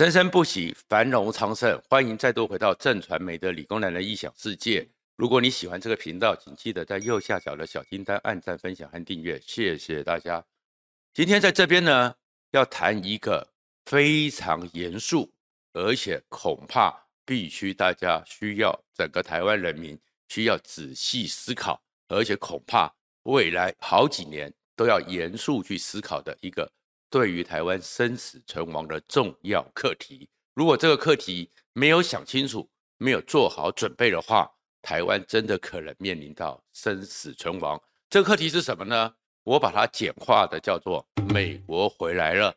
生生不息，繁荣昌盛。欢迎再度回到正传媒的理工男的异想世界。如果你喜欢这个频道，请记得在右下角的小金单按赞、分享和订阅，谢谢大家。今天在这边呢，要谈一个非常严肃，而且恐怕必须大家需要整个台湾人民需要仔细思考，而且恐怕未来好几年都要严肃去思考的一个。对于台湾生死存亡的重要课题，如果这个课题没有想清楚，没有做好准备的话，台湾真的可能面临到生死存亡。这个课题是什么呢？我把它简化的叫做“美国回来了”，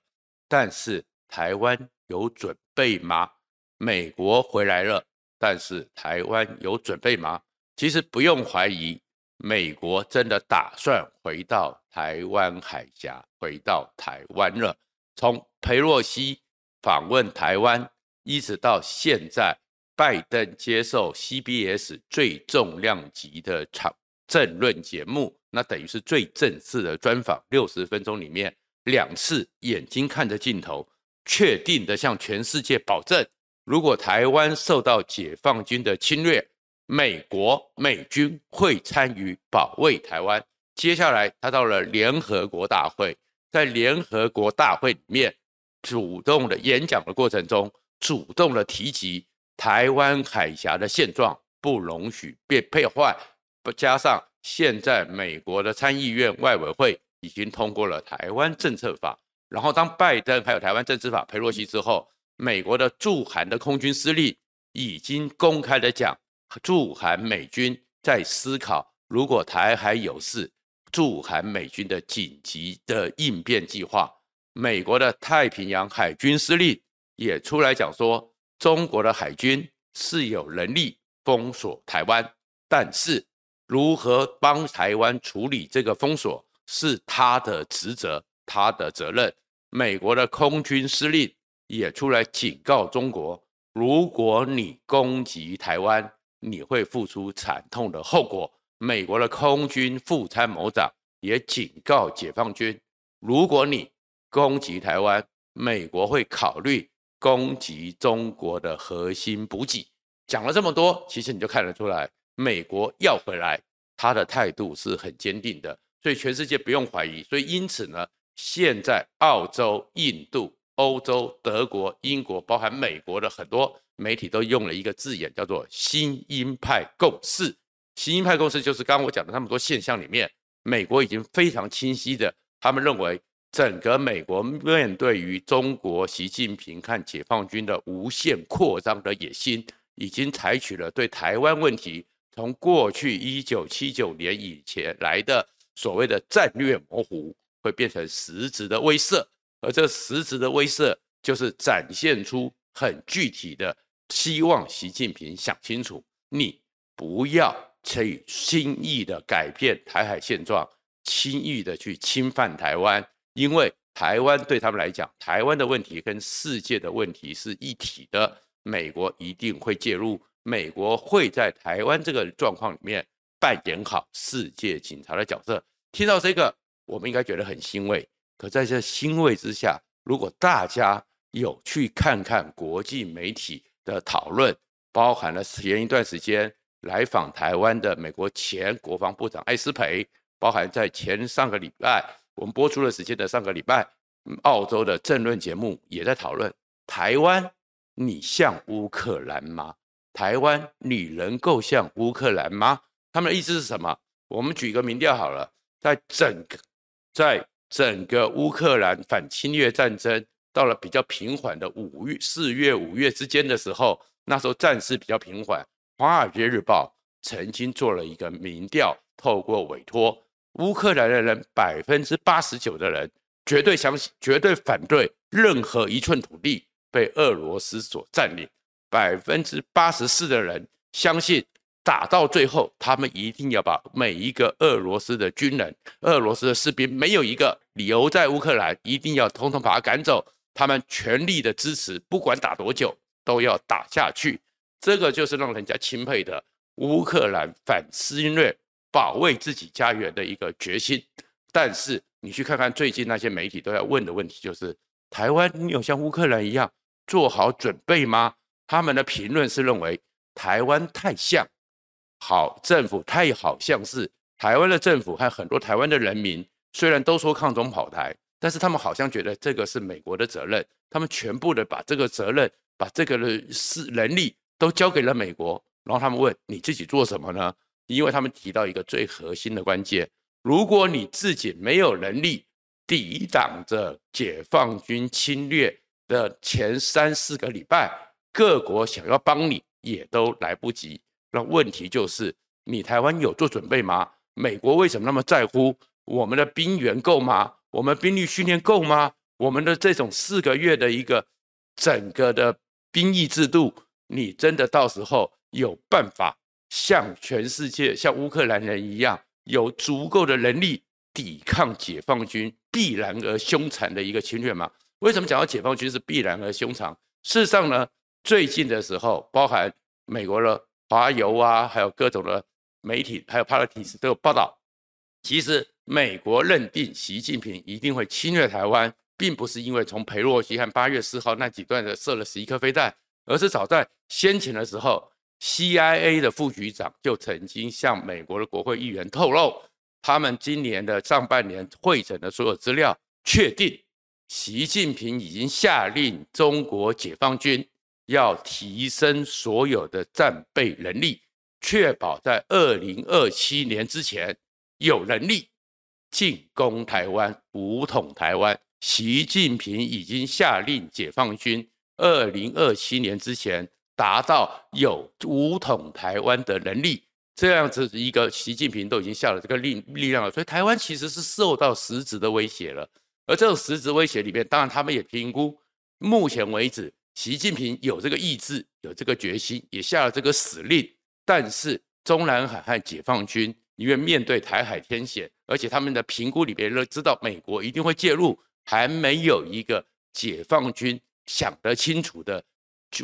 但是台湾有准备吗？美国回来了，但是台湾有准备吗？其实不用怀疑。美国真的打算回到台湾海峡，回到台湾了。从佩洛西访问台湾，一直到现在，拜登接受 CBS 最重量级的场政论节目，那等于是最正式的专访，六十分钟里面两次眼睛看着镜头，确定的向全世界保证，如果台湾受到解放军的侵略。美国美军会参与保卫台湾。接下来，他到了联合国大会，在联合国大会里面，主动的演讲的过程中，主动的提及台湾海峡的现状不容许变破坏。不加上现在美国的参议院外委会已经通过了台湾政策法，然后当拜登还有台湾政策法佩洛西之后，美国的驻韩的空军司令已经公开的讲。驻韩美军在思考，如果台海有事，驻韩美军的紧急的应变计划。美国的太平洋海军司令也出来讲说，中国的海军是有能力封锁台湾，但是如何帮台湾处理这个封锁是他的职责，他的责任。美国的空军司令也出来警告中国，如果你攻击台湾，你会付出惨痛的后果。美国的空军副参谋长也警告解放军：如果你攻击台湾，美国会考虑攻击中国的核心补给。讲了这么多，其实你就看得出来，美国要回来，他的态度是很坚定的。所以全世界不用怀疑。所以因此呢，现在澳洲、印度、欧洲、德国、英国，包含美国的很多。媒体都用了一个字眼，叫做“新鹰派共识”。新鹰派共识就是刚刚我讲的那么多现象里面，美国已经非常清晰的，他们认为整个美国面对于中国习近平看解放军的无限扩张的野心，已经采取了对台湾问题从过去一九七九年以前来的所谓的战略模糊，会变成实质的威慑，而这实质的威慑就是展现出很具体的。希望习近平想清楚，你不要去轻易的改变台海现状，轻易的去侵犯台湾，因为台湾对他们来讲，台湾的问题跟世界的问题是一体的。美国一定会介入，美国会在台湾这个状况里面扮演好世界警察的角色。听到这个，我们应该觉得很欣慰。可在这欣慰之下，如果大家有去看看国际媒体，的讨论包含了前一段时间来访台湾的美国前国防部长艾斯培，包含在前上个礼拜我们播出的时间的上个礼拜，澳洲的政论节目也在讨论台湾，你像乌克兰吗？台湾，你能够像乌克兰吗？他们的意思是什么？我们举一个民调好了，在整个在整个乌克兰反侵略战争。到了比较平缓的五月、四月、五月之间的时候，那时候战事比较平缓。《华尔街日报》曾经做了一个民调，透过委托，乌克兰的人百分之八十九的人绝对相信、绝对反对任何一寸土地被俄罗斯所占领，百分之八十四的人相信打到最后，他们一定要把每一个俄罗斯的军人、俄罗斯的士兵没有一个留在乌克兰，一定要统统把他赶走。他们全力的支持，不管打多久都要打下去，这个就是让人家钦佩的乌克兰反侵略、保卫自己家园的一个决心。但是你去看看最近那些媒体都要问的问题，就是台湾有像乌克兰一样做好准备吗？他们的评论是认为台湾太像好政府，太好像是台湾的政府和很多台湾的人民，虽然都说抗中跑台，但是他们好像觉得这个是美国的责任，他们全部的把这个责任，把这个的是能力都交给了美国。然后他们问你自己做什么呢？因为他们提到一个最核心的关键：如果你自己没有能力抵挡着解放军侵略的前三四个礼拜，各国想要帮你也都来不及。那问题就是，你台湾有做准备吗？美国为什么那么在乎？我们的兵源够吗？我们兵力训练够吗？我们的这种四个月的一个整个的兵役制度，你真的到时候？有办法像全世界、像乌克兰人一样，有足够的能力抵抗解放军必然而凶残的一个侵略吗？为什么讲到解放军是必然而凶残？事实上呢，最近的时候，包含美国的华邮啊，还有各种的媒体，还有 Politics 都有报道，其实美国认定习近平一定会侵略台湾，并不是因为从裴洛西和八月四号那几段的射了十一颗飞弹，而是早在先前的时候。CIA 的副局长就曾经向美国的国会议员透露，他们今年的上半年会诊的所有资料，确定习近平已经下令中国解放军要提升所有的战备能力，确保在二零二七年之前有能力进攻台湾、武统台湾。习近平已经下令解放军二零二七年之前。达到有武统台湾的能力，这样子一个习近平都已经下了这个力力量了，所以台湾其实是受到实质的威胁了。而这种实质威胁里面，当然他们也评估，目前为止，习近平有这个意志，有这个决心，也下了这个死令。但是中南海和解放军因为面对台海天险，而且他们的评估里边都知道美国一定会介入，还没有一个解放军想得清楚的。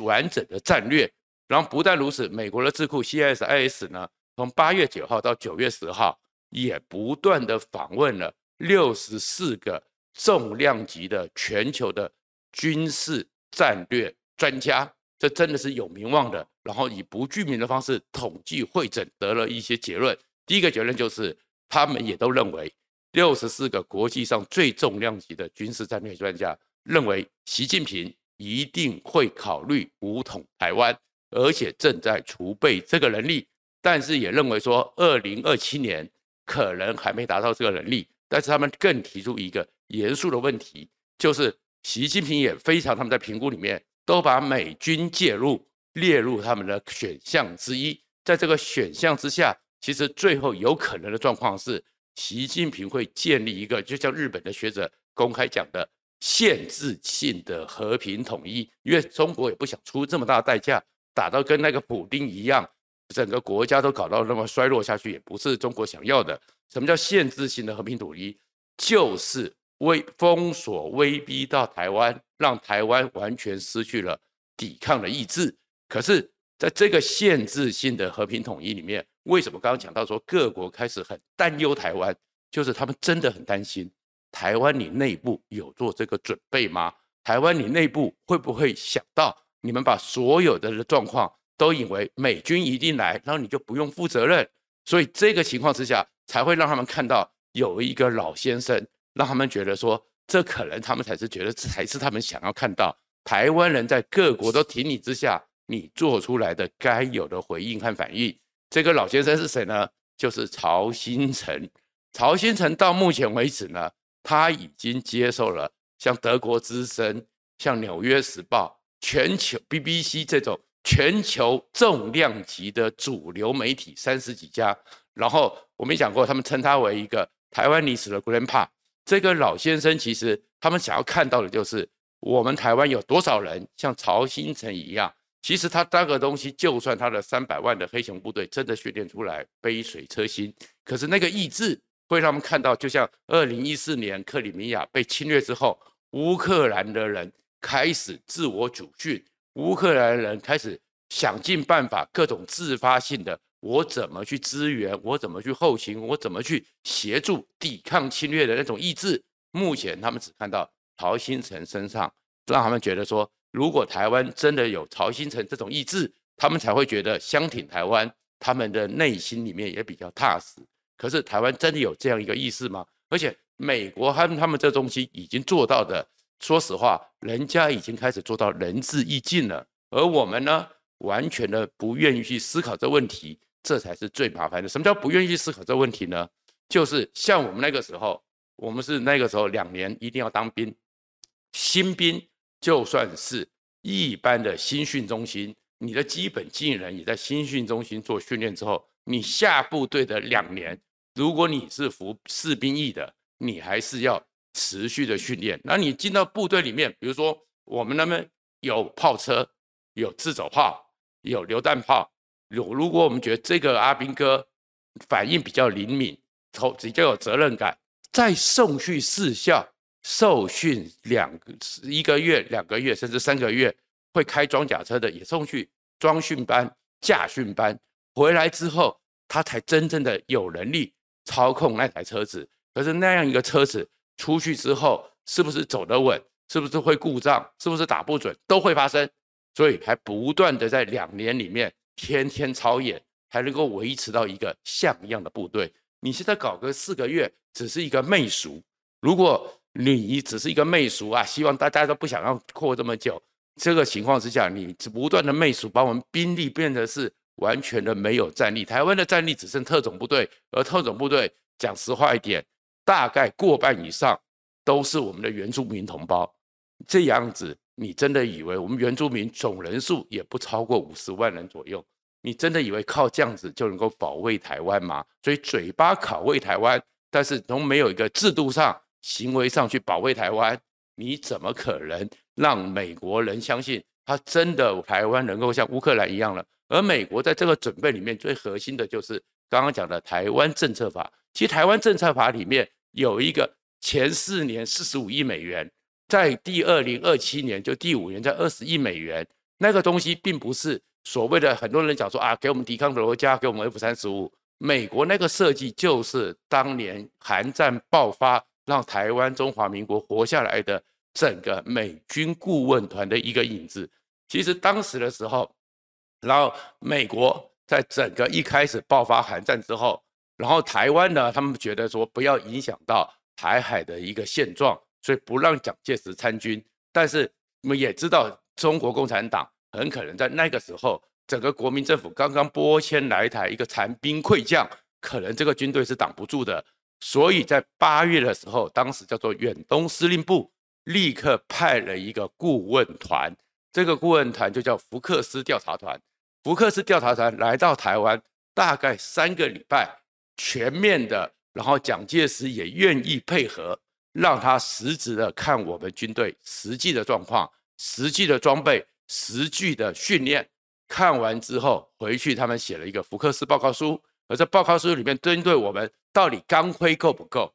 完整的战略，然后不但如此，美国的智库 CSIS 呢，从八月九号到九月十号，也不断的访问了六十四个重量级的全球的军事战略专家，这真的是有名望的。然后以不具名的方式统计会诊，得了一些结论。第一个结论就是，他们也都认为，六十四个国际上最重量级的军事战略专家认为，习近平。一定会考虑武统台湾，而且正在储备这个能力，但是也认为说，二零二七年可能还没达到这个能力。但是他们更提出一个严肃的问题，就是习近平也非常，他们在评估里面都把美军介入列入他们的选项之一。在这个选项之下，其实最后有可能的状况是，习近平会建立一个，就像日本的学者公开讲的。限制性的和平统一，因为中国也不想出这么大代价，打到跟那个普丁一样，整个国家都搞到那么衰落下去，也不是中国想要的。什么叫限制性的和平统一？就是威封锁、威逼到台湾，让台湾完全失去了抵抗的意志。可是，在这个限制性的和平统一里面，为什么刚刚讲到说各国开始很担忧台湾？就是他们真的很担心。台湾，你内部有做这个准备吗？台湾，你内部会不会想到，你们把所有的状况都以为美军一定来，然后你就不用负责任？所以这个情况之下，才会让他们看到有一个老先生，让他们觉得说，这可能他们才是觉得这才是他们想要看到台湾人在各国都挺你之下，你做出来的该有的回应和反应。这个老先生是谁呢？就是曹兴诚。曹兴诚到目前为止呢，他已经接受了像德国之声、像纽约时报、全球 BBC 这种全球重量级的主流媒体三十几家，然后我们讲过，他们称他为一个台湾历史的 Grandpa。这个老先生其实他们想要看到的就是我们台湾有多少人像曹兴诚一样。其实他这个东西，就算他的三百万的黑熊部队真的训练出来杯水车薪，可是那个意志。会让我们看到，就像二零一四年克里米亚被侵略之后，乌克兰的人开始自我主训，乌克兰人开始想尽办法，各种自发性的，我怎么去支援，我怎么去后勤，我怎么去协助抵抗侵略的那种意志。目前他们只看到曹兴诚身上，让他们觉得说，如果台湾真的有曹兴诚这种意志，他们才会觉得相挺台湾，他们的内心里面也比较踏实。可是台湾真的有这样一个意识吗？而且美国他们他们这东西已经做到的，说实话，人家已经开始做到仁至义尽了，而我们呢，完全的不愿意去思考这问题，这才是最麻烦的。什么叫不愿意思考这问题呢？就是像我们那个时候，我们是那个时候两年一定要当兵，新兵。就算是一般的新训中心，你的基本技能也在新训中心做训练之后，你下部队的两年，如果你是服士兵役的，你还是要持续的训练。那你进到部队里面，比如说我们那边有炮车，有自走炮，有榴弹炮，如如果我们觉得这个阿兵哥反应比较灵敏，头比较有责任感，再送去试校。受训两个一个月、两个月，甚至三个月，会开装甲车的也送去装训班、驾训班，回来之后，他才真正的有能力操控那台车子。可是那样一个车子出去之后，是不是走得稳？是不是会故障？是不是打不准？都会发生。所以还不断的在两年里面天天操演，才能够维持到一个像样的部队。你现在搞个四个月，只是一个媚俗。如果你只是一个媚俗啊，希望大家都不想要扩这么久。这个情况之下，你不断的媚俗，把我们兵力变得是完全的没有战力。台湾的战力只剩特种部队，而特种部队讲实话一点，大概过半以上都是我们的原住民同胞。这样子，你真的以为我们原住民总人数也不超过五十万人左右？你真的以为靠这样子就能够保卫台湾吗？所以嘴巴拷卫台湾，但是都没有一个制度上。行为上去保卫台湾，你怎么可能让美国人相信他真的台湾能够像乌克兰一样了？而美国在这个准备里面最核心的就是刚刚讲的台湾政策法。其实台湾政策法里面有一个前四年四十五亿美元，在第二零二七年就第五年在二十亿美元。那个东西并不是所谓的很多人讲说啊，给我们抵抗的国家，给我们 F 三十五。美国那个设计就是当年韩战爆发。让台湾中华民国活下来的整个美军顾问团的一个影子。其实当时的时候，然后美国在整个一开始爆发韩战之后，然后台湾呢，他们觉得说不要影响到台海的一个现状，所以不让蒋介石参军。但是我们也知道，中国共产党很可能在那个时候，整个国民政府刚刚拨迁来台，一个残兵溃将，可能这个军队是挡不住的。所以在八月的时候，当时叫做远东司令部立刻派了一个顾问团，这个顾问团就叫福克斯调查团。福克斯调查团来到台湾，大概三个礼拜，全面的，然后蒋介石也愿意配合，让他实质的看我们军队实际的状况、实际的装备、实际的训练。看完之后回去，他们写了一个福克斯报告书。而在报告书里面，针对我们到底钢盔够不够，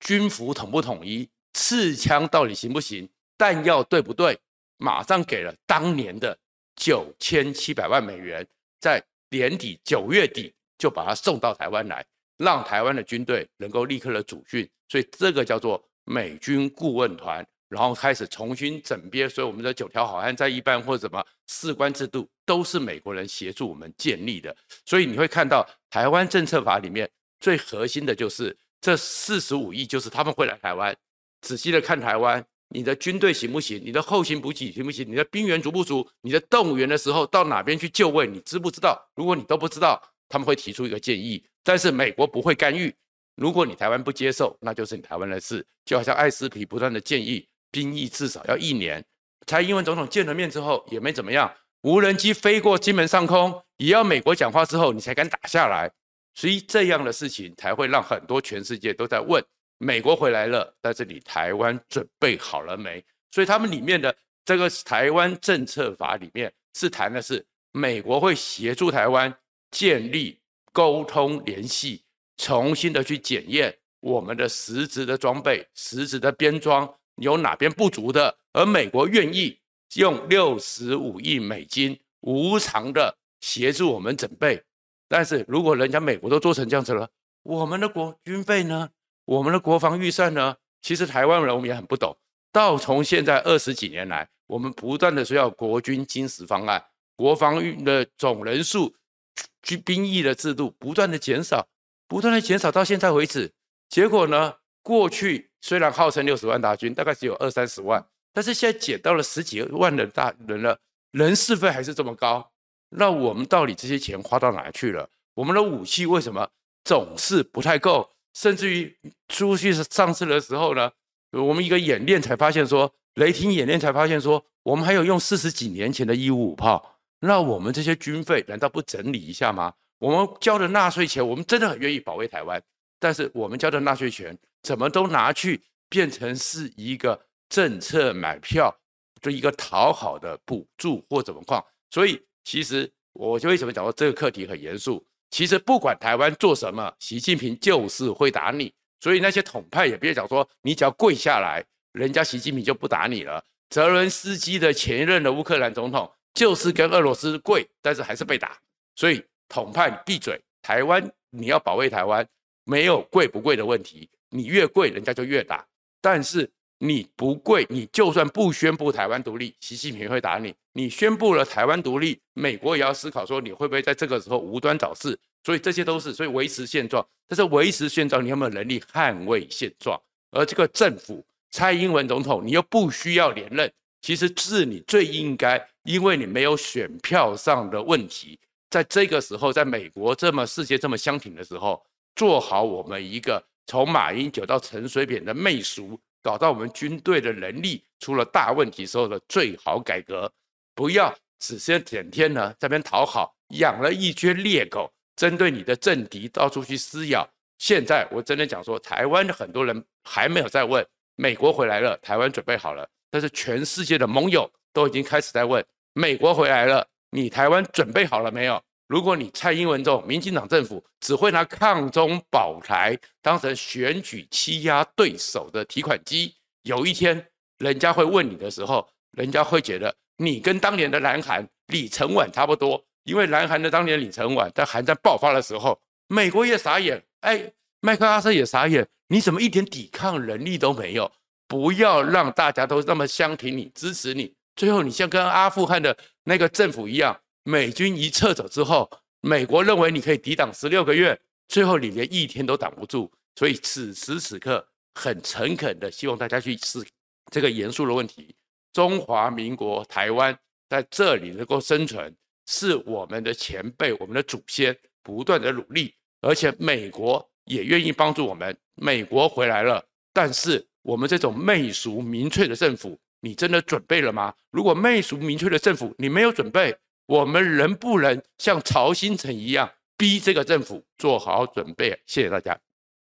军服统不统一，刺枪到底行不行，弹药对不对，马上给了当年的九千七百万美元，在年底九月底就把它送到台湾来，让台湾的军队能够立刻的主训。所以这个叫做美军顾问团。然后开始重新整编，所以我们的九条好汉在一班或者什么士官制度都是美国人协助我们建立的。所以你会看到台湾政策法里面最核心的就是这四十五亿，就是他们会来台湾，仔细的看台湾，你的军队行不行？你的后勤补给行不行？你的兵员足不足？你的动员的时候到哪边去就位？你知不知道？如果你都不知道，他们会提出一个建议，但是美国不会干预。如果你台湾不接受，那就是你台湾的事。就好像艾斯皮不断的建议。兵役至少要一年。蔡英文总统见了面之后也没怎么样，无人机飞过金门上空，也要美国讲话之后你才敢打下来。所以这样的事情才会让很多全世界都在问：美国回来了，但是你台湾准备好了没？所以他们里面的这个台湾政策法里面是谈的是美国会协助台湾建立沟通联系，重新的去检验我们的实质的装备、实质的编装。有哪边不足的，而美国愿意用六十五亿美金无偿的协助我们整备，但是如果人家美国都做成这样子了，我们的国军费呢？我们的国防预算呢？其实台湾人我们也很不懂，到从现在二十几年来，我们不断的说要国军精实方案，国防的总人数、军兵役的制度不断的减少，不断的减少到现在为止。结果呢？过去虽然号称六十万大军，大概只有二三十万，但是现在减到了十几万的大人了，人事费还是这么高。那我们到底这些钱花到哪去了？我们的武器为什么总是不太够？甚至于出去上次的时候呢，我们一个演练才发现说，雷霆演练才发现说，我们还有用四十几年前的一五五炮。那我们这些军费难道不整理一下吗？我们交的纳税钱，我们真的很愿意保卫台湾。但是我们交的纳税钱怎么都拿去变成是一个政策买票就一个讨好的补助或怎么况？所以其实我就为什么讲说这个课题很严肃？其实不管台湾做什么，习近平就是会打你。所以那些统派也别讲说你只要跪下来，人家习近平就不打你了。泽伦斯基的前任的乌克兰总统就是跟俄罗斯跪，但是还是被打。所以统派闭嘴，台湾你要保卫台湾。没有贵不贵的问题，你越贵，人家就越打。但是你不贵，你就算不宣布台湾独立，习近平会打你。你宣布了台湾独立，美国也要思考说你会不会在这个时候无端找事。所以这些都是，所以维持现状。但是维持现状，你有没有能力捍卫现状？而这个政府，蔡英文总统，你又不需要连任，其实是你最应该，因为你没有选票上的问题，在这个时候，在美国这么世界这么相挺的时候。做好我们一个从马英九到陈水扁的媚俗，搞到我们军队的能力出了大问题时候的最好改革，不要只是整天呢在这边讨好，养了一群猎狗，针对你的政敌到处去撕咬。现在我真的讲说，台湾的很多人还没有在问，美国回来了，台湾准备好了，但是全世界的盟友都已经开始在问，美国回来了，你台湾准备好了没有？如果你蔡英文这种民进党政府只会拿抗中保台当成选举欺压对手的提款机，有一天人家会问你的时候，人家会觉得你跟当年的南韩李承晚差不多，因为南韩的当年李承晚在韩战爆发的时候，美国也傻眼，哎，麦克阿瑟也傻眼，你怎么一点抵抗能力都没有？不要让大家都那么相挺你、支持你，最后你像跟阿富汗的那个政府一样。美军一撤走之后，美国认为你可以抵挡十六个月，最后你连一天都挡不住。所以此时此刻，很诚恳的希望大家去思这个严肃的问题：中华民国台湾在这里能够生存，是我们的前辈、我们的祖先不断的努力，而且美国也愿意帮助我们。美国回来了，但是我们这种媚俗民粹的政府，你真的准备了吗？如果媚俗民粹的政府你没有准备，我们能不能像曹新成一样逼这个政府做好准备？谢谢大家。